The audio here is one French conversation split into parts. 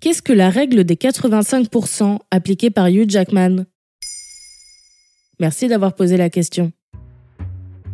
Qu'est-ce que la règle des 85% appliquée par Hugh Jackman? Merci d'avoir posé la question.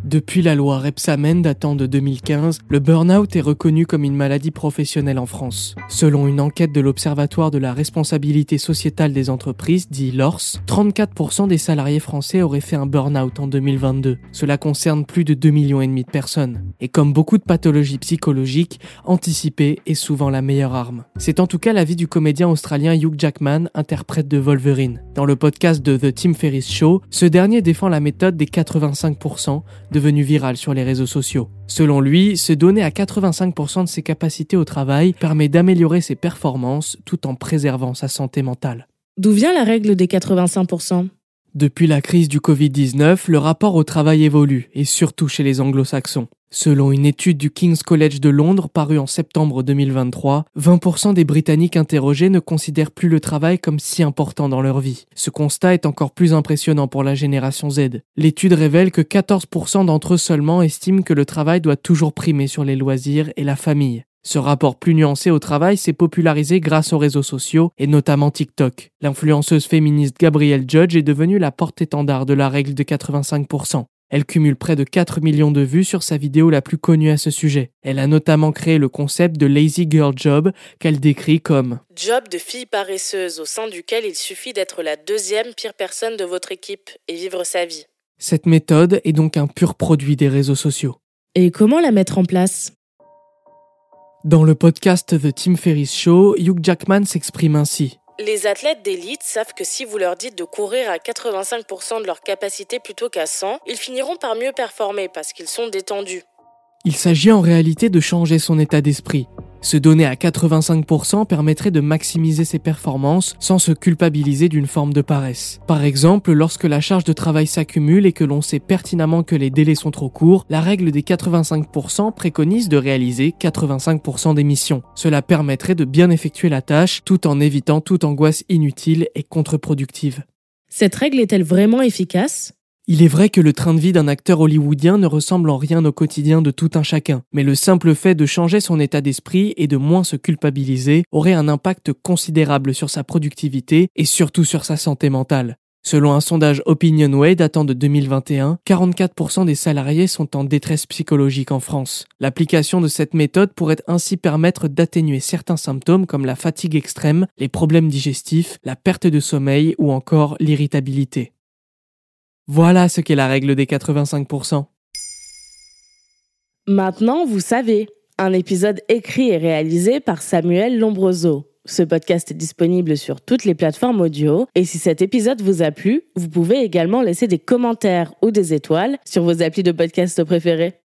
Depuis la loi Repsamen datant de 2015, le burn-out est reconnu comme une maladie professionnelle en France. Selon une enquête de l'Observatoire de la responsabilité sociétale des entreprises, dit LORS, 34% des salariés français auraient fait un burn-out en 2022. Cela concerne plus de 2 millions de personnes. Et comme beaucoup de pathologies psychologiques, anticiper est souvent la meilleure arme. C'est en tout cas l'avis du comédien australien Hugh Jackman, interprète de Wolverine. Dans le podcast de The Tim Ferriss Show, ce dernier défend la méthode des 85% devenu viral sur les réseaux sociaux. Selon lui, se donner à 85% de ses capacités au travail permet d'améliorer ses performances tout en préservant sa santé mentale. D'où vient la règle des 85% Depuis la crise du Covid-19, le rapport au travail évolue, et surtout chez les anglo-saxons. Selon une étude du King's College de Londres parue en septembre 2023, 20% des Britanniques interrogés ne considèrent plus le travail comme si important dans leur vie. Ce constat est encore plus impressionnant pour la génération Z. L'étude révèle que 14% d'entre eux seulement estiment que le travail doit toujours primer sur les loisirs et la famille. Ce rapport plus nuancé au travail s'est popularisé grâce aux réseaux sociaux et notamment TikTok. L'influenceuse féministe Gabrielle Judge est devenue la porte-étendard de la règle de 85%. Elle cumule près de 4 millions de vues sur sa vidéo la plus connue à ce sujet. Elle a notamment créé le concept de Lazy Girl Job qu'elle décrit comme Job de fille paresseuse au sein duquel il suffit d'être la deuxième pire personne de votre équipe et vivre sa vie. Cette méthode est donc un pur produit des réseaux sociaux. Et comment la mettre en place? Dans le podcast The Tim Ferriss Show, Hugh Jackman s'exprime ainsi. Les athlètes d'élite savent que si vous leur dites de courir à 85% de leur capacité plutôt qu'à 100, ils finiront par mieux performer parce qu'ils sont détendus. Il s'agit en réalité de changer son état d'esprit. Se donner à 85% permettrait de maximiser ses performances sans se culpabiliser d'une forme de paresse. Par exemple, lorsque la charge de travail s'accumule et que l'on sait pertinemment que les délais sont trop courts, la règle des 85% préconise de réaliser 85% des missions. Cela permettrait de bien effectuer la tâche tout en évitant toute angoisse inutile et contre-productive. Cette règle est-elle vraiment efficace? Il est vrai que le train de vie d'un acteur hollywoodien ne ressemble en rien au quotidien de tout un chacun, mais le simple fait de changer son état d'esprit et de moins se culpabiliser aurait un impact considérable sur sa productivité et surtout sur sa santé mentale. Selon un sondage Opinionway datant de 2021, 44% des salariés sont en détresse psychologique en France. L'application de cette méthode pourrait ainsi permettre d'atténuer certains symptômes comme la fatigue extrême, les problèmes digestifs, la perte de sommeil ou encore l'irritabilité. Voilà ce qu'est la règle des 85%. Maintenant, vous savez, un épisode écrit et réalisé par Samuel Lombroso. Ce podcast est disponible sur toutes les plateformes audio et si cet épisode vous a plu, vous pouvez également laisser des commentaires ou des étoiles sur vos applis de podcast préférés.